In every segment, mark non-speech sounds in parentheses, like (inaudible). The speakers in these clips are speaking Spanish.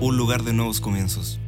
un lugar de nuevos comienzos.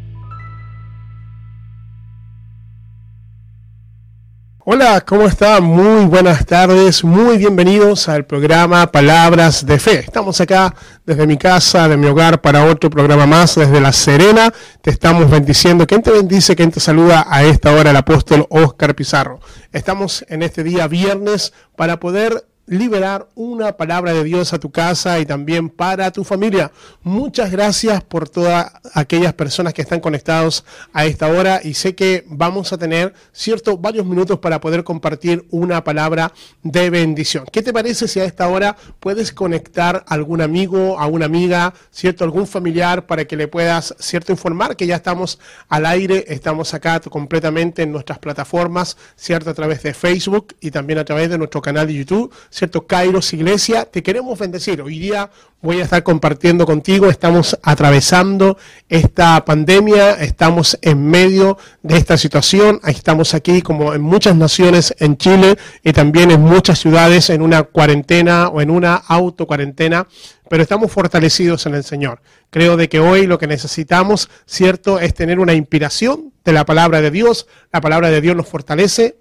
Hola, ¿cómo están? Muy buenas tardes, muy bienvenidos al programa Palabras de Fe. Estamos acá desde mi casa, de mi hogar, para otro programa más desde La Serena. Te estamos bendiciendo. ¿Quién te bendice? ¿Quién te saluda a esta hora? El apóstol Oscar Pizarro. Estamos en este día viernes para poder liberar una palabra de Dios a tu casa y también para tu familia. Muchas gracias por todas aquellas personas que están conectados a esta hora y sé que vamos a tener cierto varios minutos para poder compartir una palabra de bendición. ¿Qué te parece si a esta hora puedes conectar a algún amigo, a una amiga, cierto algún familiar para que le puedas cierto informar que ya estamos al aire, estamos acá completamente en nuestras plataformas, cierto a través de Facebook y también a través de nuestro canal de YouTube ¿cierto? Kairos Iglesia, te queremos bendecir. Hoy día voy a estar compartiendo contigo, estamos atravesando esta pandemia, estamos en medio de esta situación, estamos aquí como en muchas naciones en Chile y también en muchas ciudades en una cuarentena o en una autocuarentena, pero estamos fortalecidos en el Señor. Creo de que hoy lo que necesitamos, cierto, es tener una inspiración de la palabra de Dios, la palabra de Dios nos fortalece,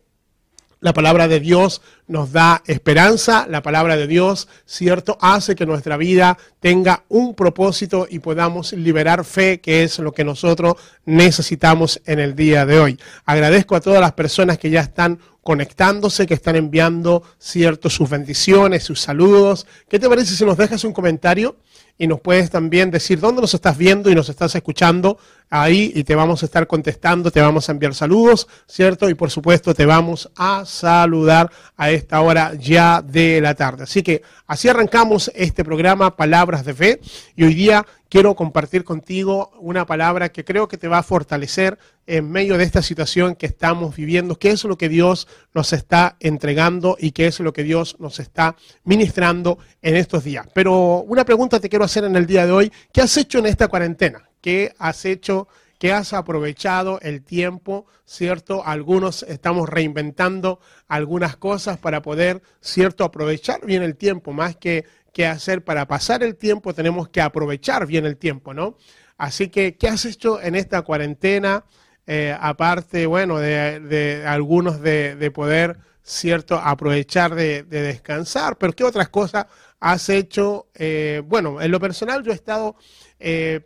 la palabra de Dios nos da esperanza, la palabra de Dios, cierto, hace que nuestra vida tenga un propósito y podamos liberar fe, que es lo que nosotros necesitamos en el día de hoy. Agradezco a todas las personas que ya están conectándose, que están enviando, cierto, sus bendiciones, sus saludos. ¿Qué te parece si nos dejas un comentario? y nos puedes también decir dónde nos estás viendo y nos estás escuchando ahí y te vamos a estar contestando, te vamos a enviar saludos, ¿cierto? Y por supuesto te vamos a saludar a esta hora ya de la tarde. Así que así arrancamos este programa Palabras de Fe y hoy día quiero compartir contigo una palabra que creo que te va a fortalecer en medio de esta situación que estamos viviendo, qué es lo que Dios nos está entregando y qué es lo que Dios nos está ministrando en estos días. Pero una pregunta te quiero hacer en el día de hoy, ¿qué has hecho en esta cuarentena? ¿Qué has hecho? ¿Qué has aprovechado el tiempo, cierto? Algunos estamos reinventando algunas cosas para poder, cierto, aprovechar bien el tiempo, más que qué hacer para pasar el tiempo, tenemos que aprovechar bien el tiempo, ¿no? Así que, ¿qué has hecho en esta cuarentena? Eh, aparte, bueno, de, algunos de, poder, cierto, aprovechar de, descansar, pero ¿qué otras cosas has hecho? Eh, bueno, en lo personal yo he estado, eh,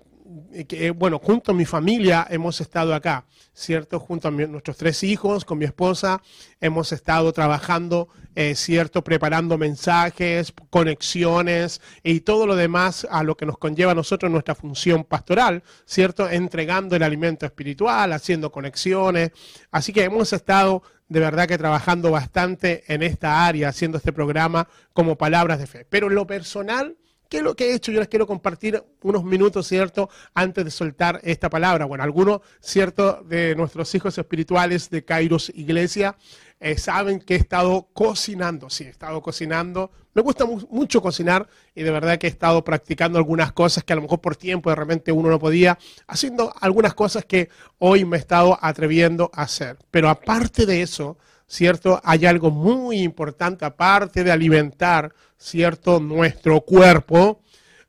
bueno, junto a mi familia hemos estado acá. ¿cierto? Junto a nuestros tres hijos, con mi esposa, hemos estado trabajando, eh, ¿cierto? Preparando mensajes, conexiones y todo lo demás a lo que nos conlleva a nosotros nuestra función pastoral, ¿cierto? Entregando el alimento espiritual, haciendo conexiones. Así que hemos estado de verdad que trabajando bastante en esta área, haciendo este programa como palabras de fe. Pero en lo personal, ¿Qué es lo que he hecho? Yo les quiero compartir unos minutos, ¿cierto? Antes de soltar esta palabra. Bueno, algunos, ¿cierto? De nuestros hijos espirituales de Kairos Iglesia eh, saben que he estado cocinando. Sí, he estado cocinando. Me gusta mucho cocinar y de verdad que he estado practicando algunas cosas que a lo mejor por tiempo de repente uno no podía, haciendo algunas cosas que hoy me he estado atreviendo a hacer. Pero aparte de eso, ¿cierto? Hay algo muy importante, aparte de alimentar, ¿cierto? Nuestro cuerpo.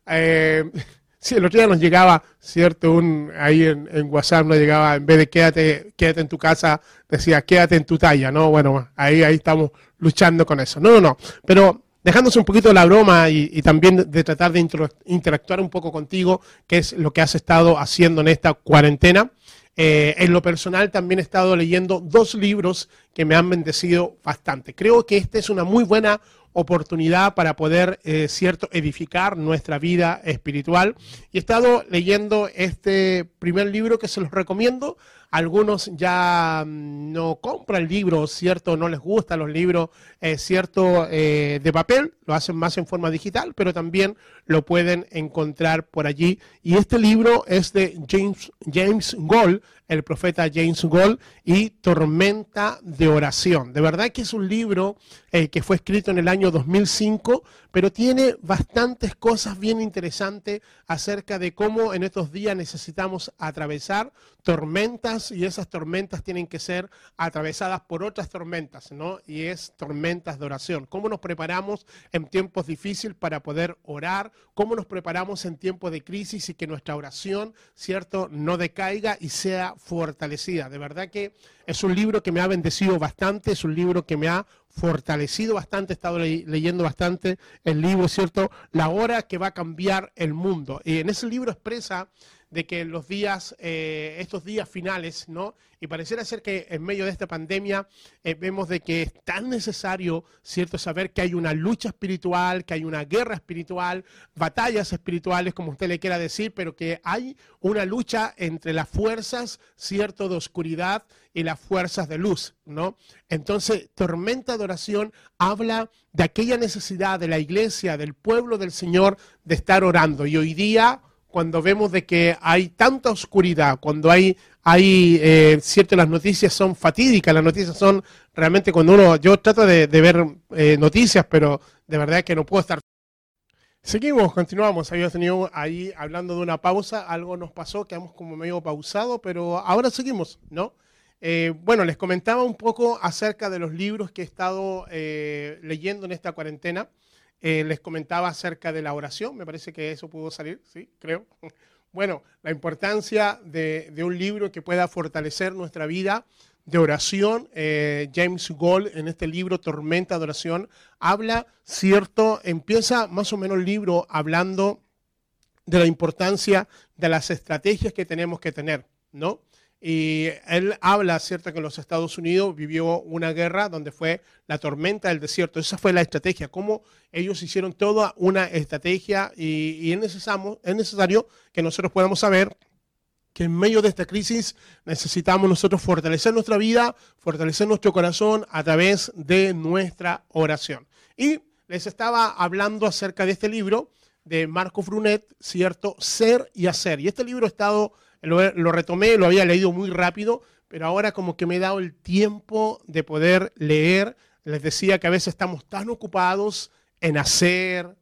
Eh, (laughs) sí, el otro día nos llegaba, ¿cierto? Un, ahí en, WhatsApp nos llegaba, en vez de quédate, quédate en tu casa, decía quédate en tu talla, ¿no? Bueno, ahí, ahí estamos luchando con eso. No, no, no. Pero dejándose un poquito la broma y, también de tratar de interactuar un poco contigo, que es lo que has estado haciendo en esta cuarentena. Eh, en lo personal también he estado leyendo dos libros que me han bendecido bastante. Creo que esta es una muy buena oportunidad para poder, eh, cierto, edificar nuestra vida espiritual. Y he estado leyendo este primer libro que se los recomiendo. Algunos ya mm, no compran libros, cierto, no les gustan los libros, eh, cierto, eh, de papel, lo hacen más en forma digital, pero también lo pueden encontrar por allí. Y este libro es de James, James Gold, el profeta James Gold, y Tormenta de Oración. De verdad que es un libro que fue escrito en el año 2005, pero tiene bastantes cosas bien interesantes acerca de cómo en estos días necesitamos atravesar tormentas y esas tormentas tienen que ser atravesadas por otras tormentas, ¿no? Y es tormentas de oración. ¿Cómo nos preparamos en tiempos difíciles para poder orar? ¿Cómo nos preparamos en tiempos de crisis y que nuestra oración, ¿cierto?, no decaiga y sea fortalecida. De verdad que es un libro que me ha bendecido bastante, es un libro que me ha fortalecido bastante, he estado leyendo bastante el libro, ¿cierto? La hora que va a cambiar el mundo. Y en ese libro expresa de que los días, eh, estos días finales, ¿no? Y pareciera ser que en medio de esta pandemia eh, vemos de que es tan necesario, ¿cierto?, saber que hay una lucha espiritual, que hay una guerra espiritual, batallas espirituales, como usted le quiera decir, pero que hay una lucha entre las fuerzas, ¿cierto?, de oscuridad y las fuerzas de luz, ¿no? Entonces, tormenta de oración habla de aquella necesidad de la iglesia, del pueblo del Señor, de estar orando. Y hoy día cuando vemos de que hay tanta oscuridad, cuando hay, hay eh, cierto, las noticias son fatídicas, las noticias son realmente cuando uno, yo trato de, ver eh, noticias, pero de verdad que no puedo estar. Seguimos, continuamos, habíamos tenido ahí hablando de una pausa, algo nos pasó, quedamos como medio pausado, pero ahora seguimos, ¿no? Eh, bueno, les comentaba un poco acerca de los libros que he estado leyendo en esta cuarentena. Eh, les comentaba acerca de la oración, me parece que eso pudo salir, sí, creo. (laughs) Bueno, la importancia de, un libro que pueda fortalecer nuestra vida de oración. Eh, James Gold en este libro, Tormenta de Oración, habla, cierto, empieza más o menos el libro hablando de la importancia de las estrategias que tenemos que tener, ¿no? Y él habla, cierto, que los Estados Unidos vivió una guerra donde fue la tormenta del desierto. Esa fue la estrategia, cómo ellos hicieron toda una estrategia y, es, necesario, es necesario que nosotros podamos saber que en medio de esta crisis necesitamos nosotros fortalecer nuestra vida, fortalecer nuestro corazón a través de nuestra oración. Y les estaba hablando acerca de este libro de Marco Brunet, ¿cierto? Ser y hacer. Y este libro ha estado lo, retomé, lo había leído muy rápido, pero ahora como que me he dado el tiempo de poder leer. Les decía que a veces estamos tan ocupados en hacer,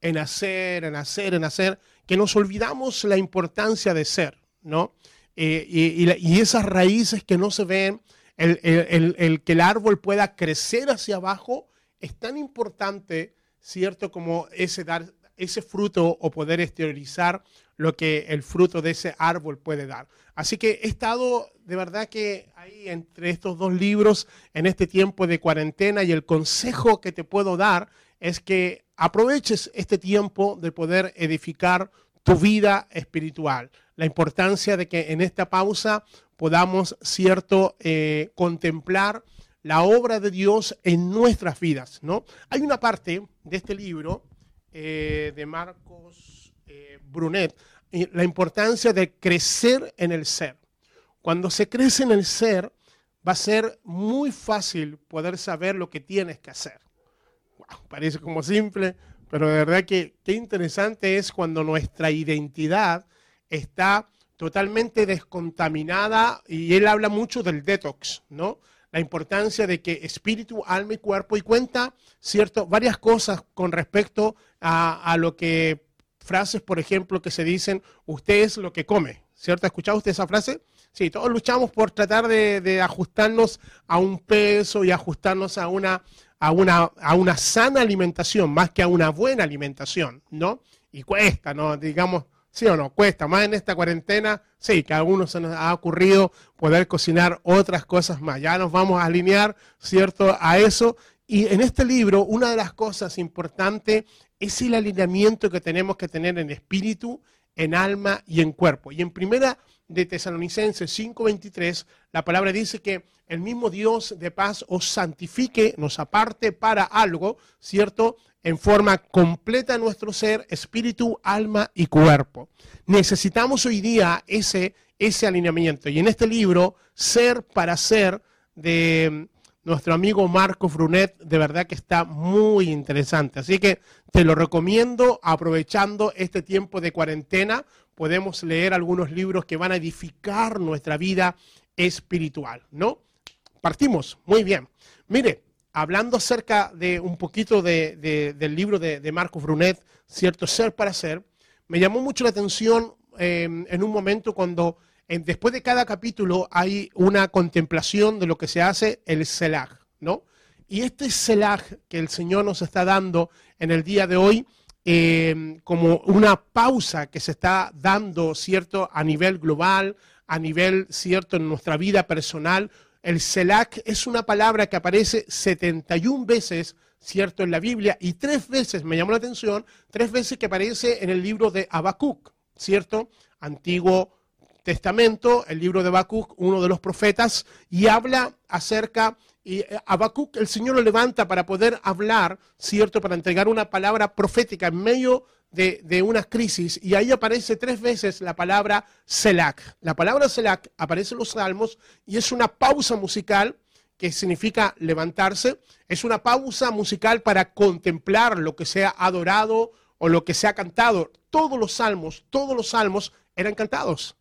en hacer, en hacer, en hacer, que nos olvidamos la importancia de ser, ¿no? Eh, y, esas raíces que no se ven, el, el, que el árbol pueda crecer hacia abajo, es tan importante, ¿cierto? Como ese dar ese fruto o poder exteriorizar lo que el fruto de ese árbol puede dar. Así que he estado de verdad que ahí entre estos dos libros en este tiempo de cuarentena y el consejo que te puedo dar es que aproveches este tiempo de poder edificar tu vida espiritual. La importancia de que en esta pausa podamos, cierto, eh, contemplar la obra de Dios en nuestras vidas, ¿no? Hay una parte de este libro eh, de Marcos eh, Brunet, la importancia de crecer en el ser. Cuando se crece en el ser, va a ser muy fácil poder saber lo que tienes que hacer. parece como simple, pero de verdad que qué interesante es cuando nuestra identidad está totalmente descontaminada y él habla mucho del detox, ¿no? la importancia de que espíritu, alma y cuerpo, y cuenta, ¿cierto? Varias cosas con respecto a, lo que, frases, por ejemplo, que se dicen, usted es lo que come, ¿cierto? ¿Ha escuchado usted esa frase? Sí, todos luchamos por tratar de, ajustarnos a un peso y ajustarnos a una, a, una, a una sana alimentación, más que a una buena alimentación, ¿no? Y cuesta, ¿no? Digamos, ¿Sí o no? Cuesta. Más en esta cuarentena, sí, que a algunos se nos ha ocurrido poder cocinar otras cosas más. Ya nos vamos a alinear, ¿cierto?, a eso. Y en este libro, una de las cosas importantes es el alineamiento que tenemos que tener en espíritu, en alma y en cuerpo. Y en primera de Tesalonicenses 5:23, la palabra dice que el mismo Dios de paz os santifique, nos aparte para algo, ¿cierto? en forma completa nuestro ser, espíritu, alma y cuerpo. Necesitamos hoy día ese, ese alineamiento. Y en este libro, Ser para Ser, de nuestro amigo Marco Brunet, de verdad que está muy interesante. Así que te lo recomiendo aprovechando este tiempo de cuarentena. Podemos leer algunos libros que van a edificar nuestra vida espiritual, ¿no? Partimos, muy bien. Mire, hablando acerca de un poquito de- de- del libro de, de Marcos Brunet, cierto, Ser para Ser, me llamó mucho la atención eh, en un momento cuando después de cada capítulo hay una contemplación de lo que se hace el Selah, ¿no? Y este Selah que el Señor nos está dando en el día de hoy, eh, como una pausa que se está dando, ¿cierto?, a nivel global, a nivel, ¿cierto?, en nuestra vida personal. El Selah es una palabra que aparece 71 veces, ¿cierto?, en la Biblia y tres veces, me llamó la atención, tres veces que aparece en el libro de Habacuc, ¿cierto? Antiguo Testamento, el libro de Habacuc, uno de los profetas, y habla acerca, y eh, Habacuc el Señor lo levanta para poder hablar, ¿cierto? Para entregar una palabra profética en medio de, de una crisis, y ahí aparece tres veces la palabra Selak. La palabra Selak aparece en los salmos y es una pausa musical que significa levantarse, es una pausa musical para contemplar lo que sea adorado o lo que sea cantado. Todos los salmos, todos los salmos eran cantados.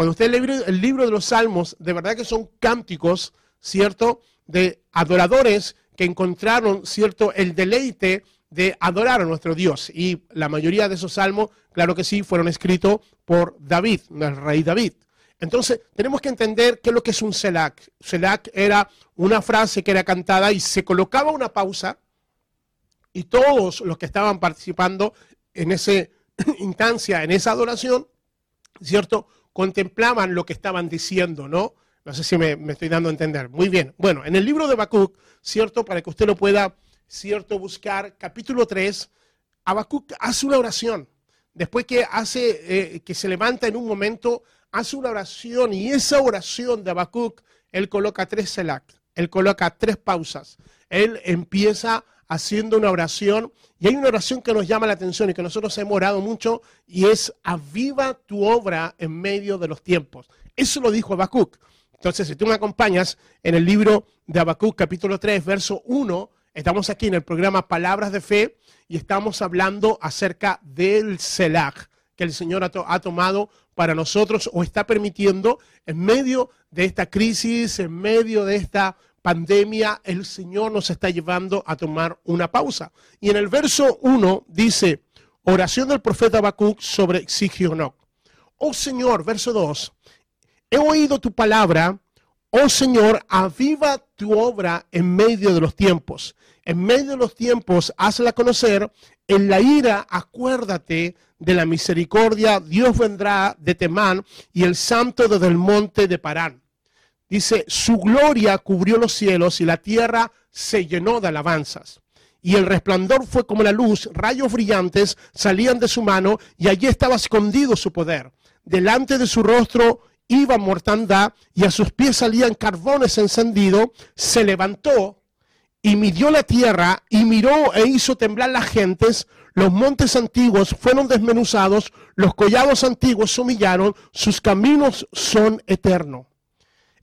Cuando usted lee el libro, de los salmos, de verdad que son cánticos, ¿cierto? De adoradores que encontraron, ¿cierto? El deleite de adorar a nuestro Dios. Y la mayoría de esos salmos, claro que sí, fueron escritos por David, el rey David. Entonces, tenemos que entender qué es lo que es un selak. Selak era una frase que era cantada y se colocaba una pausa y todos los que estaban participando en esa (clears throat) instancia, en esa adoración, ¿cierto? Contemplaban lo que estaban diciendo, ¿no? No sé si me, estoy dando a entender. Muy bien. Bueno, en el libro de Habacuc, ¿cierto? Para que usted lo pueda, ¿cierto? Buscar, capítulo 3, Habacuc hace una oración. Después que hace, eh, que se levanta en un momento, hace una oración y esa oración de Habacuc, él coloca tres selak, él coloca tres pausas. Él empieza haciendo una oración y hay una oración que nos llama la atención y que nosotros hemos orado mucho y es aviva tu obra en medio de los tiempos. Eso lo dijo Habacuc. Entonces, si tú me acompañas en el libro de Habacuc, capítulo 3, verso 1, estamos aquí en el programa Palabras de Fe y estamos hablando acerca del Selah que el Señor ha, ha, tomado para nosotros o está permitiendo en medio de esta crisis, en medio de esta pandemia, el Señor nos está llevando a tomar una pausa. Y en el verso 1 dice, oración del profeta Habacuc sobre Sigionoc. Oh Señor, verso 2, he oído tu palabra, oh Señor, aviva tu obra en medio de los tiempos. En medio de los tiempos, hazla conocer. En la ira, acuérdate de la misericordia. Dios vendrá de Temán y el santo desde el monte de Parán. Dice, su gloria cubrió los cielos y la tierra se llenó de alabanzas. Y el resplandor fue como la luz, rayos brillantes salían de su mano y allí estaba escondido su poder. Delante de su rostro iba mortandad y a sus pies salían carbones encendidos. Se levantó y midió la tierra y miró e hizo temblar las gentes. Los montes antiguos fueron desmenuzados, los collados antiguos se humillaron, sus caminos son eternos.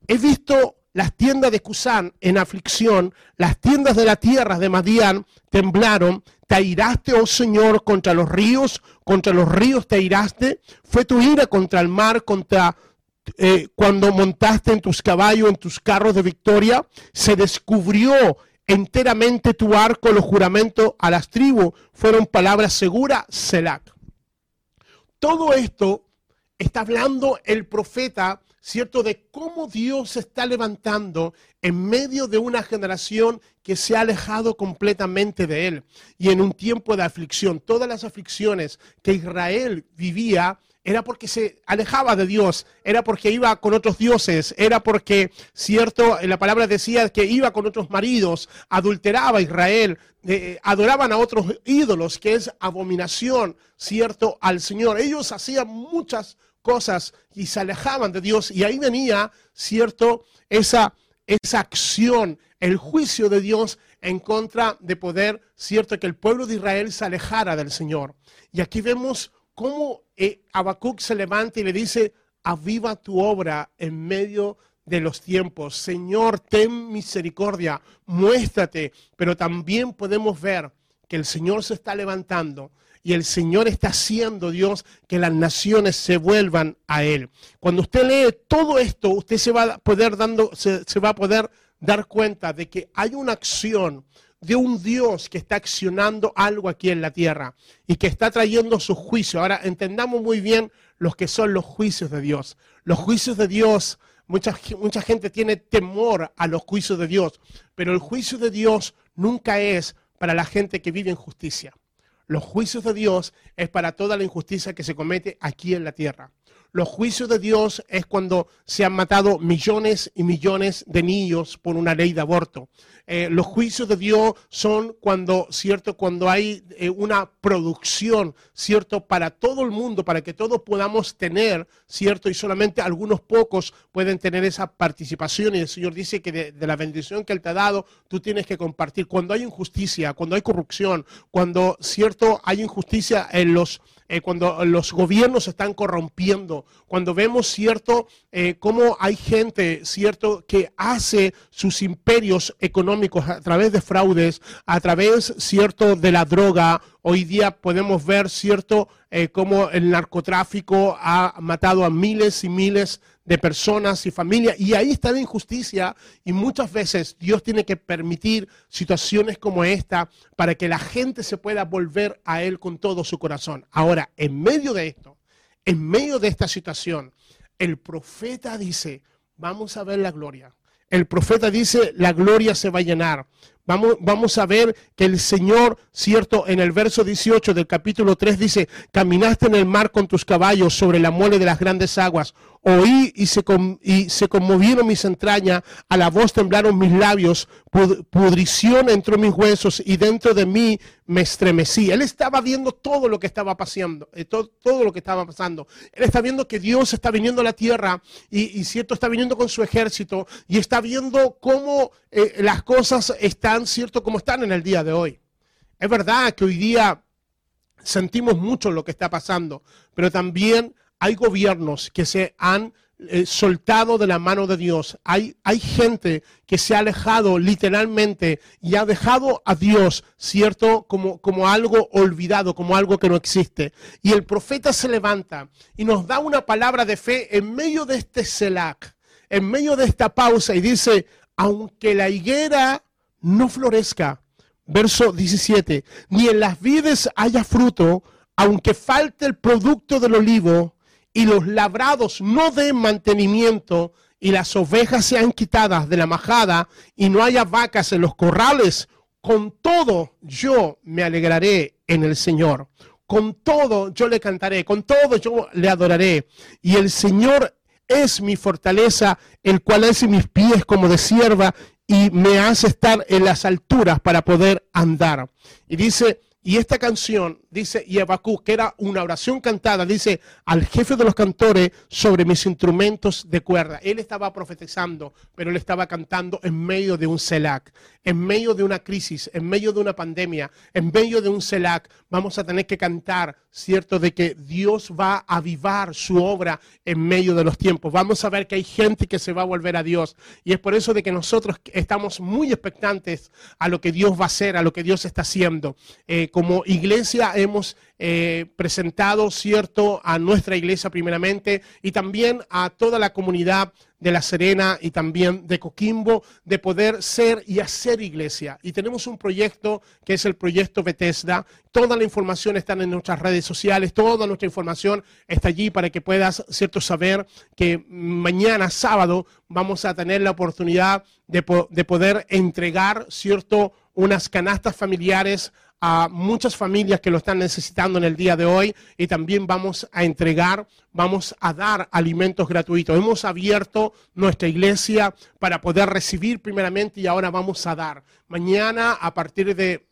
He visto las tiendas de Cusán en aflicción, las tiendas de la tierra de Madián temblaron. Te airaste, oh Señor, contra los ríos, contra los ríos te airaste. Fue tu ira contra el mar, contra eh, cuando montaste en tus caballos, en tus carros de victoria. Se descubrió enteramente tu arco, los juramentos a las tribus fueron palabras seguras, Selac. Todo esto está hablando el profeta ¿cierto? De cómo Dios se está levantando en medio de una generación que se ha alejado completamente de Él. Y en un tiempo de aflicción, todas las aflicciones que Israel vivía era porque se alejaba de Dios, era porque iba con otros dioses, era porque, cierto, la palabra decía que iba con otros maridos, adulteraba a Israel, eh, adoraban a otros ídolos, que es abominación, cierto, al Señor. Ellos hacían muchas cosas y se alejaban de Dios y ahí venía, cierto, esa, esa acción, el juicio de Dios en contra de poder, cierto, que el pueblo de Israel se alejara del Señor. Y aquí vemos cómo eh, se levanta y le dice, aviva tu obra en medio de los tiempos. Señor, ten misericordia, muéstrate, pero también podemos ver que el Señor se está levantando y el Señor está haciendo, Dios, que las naciones se vuelvan a Él. Cuando usted lee todo esto, usted se va a poder, dando, se, va a poder dar cuenta de que hay una acción de un Dios que está accionando algo aquí en la tierra y que está trayendo su juicio. Ahora entendamos muy bien los que son los juicios de Dios. Los juicios de Dios, mucha, mucha gente tiene temor a los juicios de Dios, pero el juicio de Dios nunca es para la gente que vive en justicia. Los juicios de Dios es para toda la injusticia que se comete aquí en la tierra. Los juicios de Dios es cuando se han matado millones y millones de niños por una ley de aborto. Eh, los juicios de Dios son cuando, cierto, cuando hay eh, una producción, cierto, para todo el mundo, para que todos podamos tener, cierto, y solamente algunos pocos pueden tener esa participación. Y el Señor dice que de, de la bendición que Él te ha dado, tú tienes que compartir. Cuando hay injusticia, cuando hay corrupción, cuando, cierto, hay injusticia en los eh, cuando los gobiernos están corrompiendo, cuando vemos, cierto, eh, cómo hay gente, cierto, que hace sus imperios económicos a través de fraudes, a través, cierto, de la droga. Hoy día podemos ver, cierto, eh, cómo el narcotráfico ha matado a miles y miles de personas y familias. Y ahí está la injusticia. Y muchas veces Dios tiene que permitir situaciones como esta para que la gente se pueda volver a Él con todo su corazón. Ahora, en medio de esto, en medio de esta situación, el profeta dice, vamos a ver la gloria. El profeta dice, la gloria se va a llenar. Vamos, vamos, a ver que el Señor, cierto, en el verso 18 del capítulo 3 dice, caminaste en el mar con tus caballos sobre la mole de las grandes aguas, oí y se, y se conmovieron mis entrañas, a la voz temblaron mis labios, pudrición entró en mis huesos y dentro de mí me estremecí. Él estaba viendo todo lo que estaba pasando, eh, todo, todo, lo que estaba pasando. Él está viendo que Dios está viniendo a la tierra y, y cierto, está viniendo con su ejército y está viendo cómo eh, las cosas están, cierto, como están en el día de hoy. Es verdad que hoy día sentimos mucho lo que está pasando, pero también hay gobiernos que se han eh, soltado de la mano de Dios. Hay, hay gente que se ha alejado literalmente y ha dejado a Dios, ¿cierto? Como, como algo olvidado, como algo que no existe. Y el profeta se levanta y nos da una palabra de fe en medio de este Selak, en medio de esta pausa y dice, aunque la higuera no florezca, verso 17, ni en las vides haya fruto, aunque falte el producto del olivo, y los labrados no den mantenimiento y las ovejas sean quitadas de la majada y no haya vacas en los corrales, con todo yo me alegraré en el Señor. Con todo yo le cantaré, con todo yo le adoraré. Y el Señor es mi fortaleza, el cual hace mis pies como de sierva y me hace estar en las alturas para poder andar. Y dice, y esta canción, dice Yebacú, que era una oración cantada, dice al jefe de los cantores sobre mis instrumentos de cuerda. Él estaba profetizando, pero él estaba cantando en medio de un CELAC, en medio de una crisis, en medio de una pandemia, en medio de un CELAC. Vamos a tener que cantar, cierto, de que Dios va a avivar su obra en medio de los tiempos. Vamos a ver que hay gente que se va a volver a Dios. Y es por eso de que nosotros estamos muy expectantes a lo que Dios va a hacer, a lo que Dios está haciendo. Eh, como iglesia hemos eh, presentado, ¿cierto?, a nuestra iglesia primeramente y también a toda la comunidad de La Serena y también de Coquimbo, de poder ser y hacer iglesia. Y tenemos un proyecto que es el proyecto Bethesda. Toda la información está en nuestras redes sociales, toda nuestra información está allí para que puedas, ¿cierto?, saber que mañana, sábado, vamos a tener la oportunidad de, de poder entregar, ¿cierto?, unas canastas familiares a muchas familias que lo están necesitando en el día de hoy y también vamos a entregar, vamos a dar alimentos gratuitos. Hemos abierto nuestra iglesia para poder recibir primeramente y ahora vamos a dar. Mañana a partir de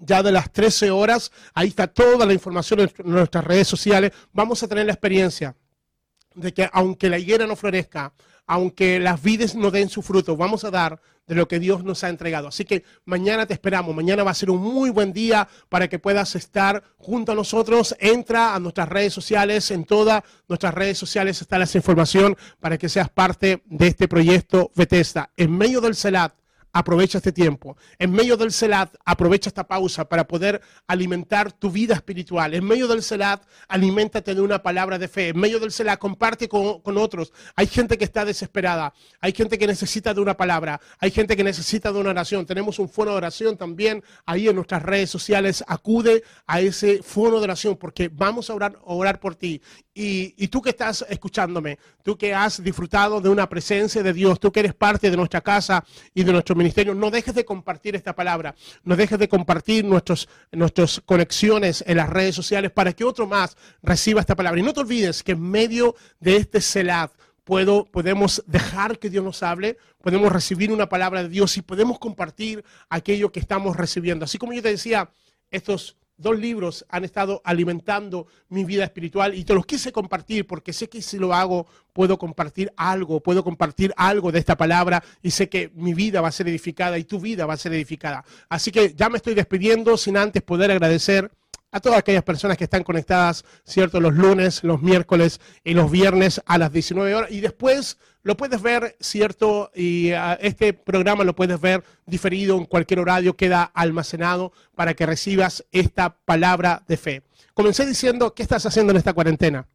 ya de las 13 horas, ahí está toda la información en nuestras redes sociales, vamos a tener la experiencia de que aunque la higuera no florezca, aunque las vides no den su fruto, vamos a dar de lo que Dios nos ha entregado. Así que mañana te esperamos, mañana va a ser un muy buen día para que puedas estar junto a nosotros. Entra a nuestras redes sociales, en todas nuestras redes sociales está la información para que seas parte de este proyecto Bethesda. En medio del CELAT aprovecha este tiempo. En medio del Selat, aprovecha esta pausa para poder alimentar tu vida espiritual. En medio del Selat, aliméntate de una palabra de fe. En medio del Selat, comparte con, con otros. Hay gente que está desesperada. Hay gente que necesita de una palabra. Hay gente que necesita de una oración. Tenemos un foro de oración también ahí en nuestras redes sociales. Acude a ese foro de oración porque vamos a orar, orar por ti. Y, y, tú que estás escuchándome, tú que has disfrutado de una presencia de Dios, tú que eres parte de nuestra casa y de nuestro ministerio, no dejes de compartir esta palabra, no dejes de compartir nuestros, nuestras conexiones en las redes sociales para que otro más reciba esta palabra. Y no te olvides que en medio de este CELAD, Puedo, podemos dejar que Dios nos hable, podemos recibir una palabra de Dios y podemos compartir aquello que estamos recibiendo. Así como yo te decía, estos dos libros han estado alimentando mi vida espiritual y te los quise compartir porque sé que si lo hago puedo compartir algo, puedo compartir algo de esta palabra y sé que mi vida va a ser edificada y tu vida va a ser edificada. Así que ya me estoy despidiendo sin antes poder agradecer a todas aquellas personas que están conectadas, ¿cierto? Los lunes, los miércoles y los viernes a las 19 horas. Y después lo puedes ver, ¿cierto? Y uh, este programa lo puedes ver diferido en cualquier horario, queda almacenado para que recibas esta palabra de fe. Comencé diciendo, ¿qué estás haciendo en esta cuarentena?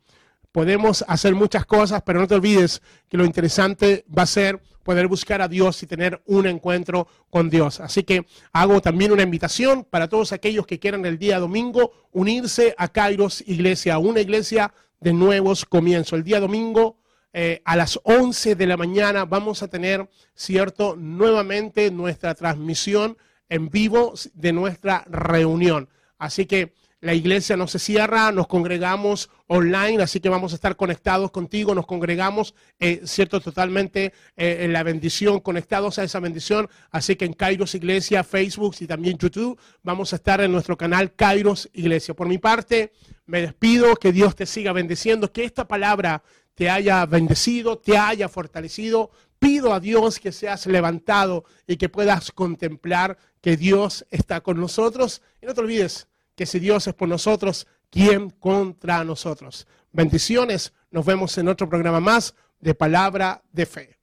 Podemos hacer muchas cosas, pero no te olvides que lo interesante va a ser poder buscar a Dios y tener un encuentro con Dios. Así que hago también una invitación para todos aquellos que quieran el día domingo unirse a Kairos Iglesia, una iglesia de nuevos comienzos. El día domingo eh, a las 11 de la mañana vamos a tener, cierto, nuevamente nuestra transmisión en vivo de nuestra reunión. Así que la iglesia no se cierra, nos congregamos online, así que vamos a estar conectados contigo, nos congregamos, eh, cierto, totalmente eh, en la bendición, conectados a esa bendición. Así que en Kairos Iglesia, Facebook y también YouTube, vamos a estar en nuestro canal Kairos Iglesia. Por mi parte, me despido, que Dios te siga bendiciendo, que esta palabra te haya bendecido, te haya fortalecido. Pido a Dios que seas levantado y que puedas contemplar que Dios está con nosotros. Y no te olvides que si Dios es por nosotros, ¿quién contra nosotros? Bendiciones, nos vemos en otro programa más de Palabra de Fe.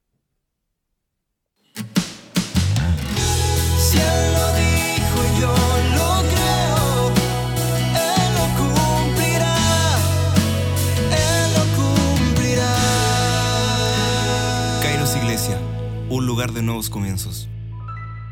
Si Él lo dijo, yo lo creo. Él lo cumplirá. Él lo cumplirá. Kairos Iglesia, un lugar de nuevos comienzos.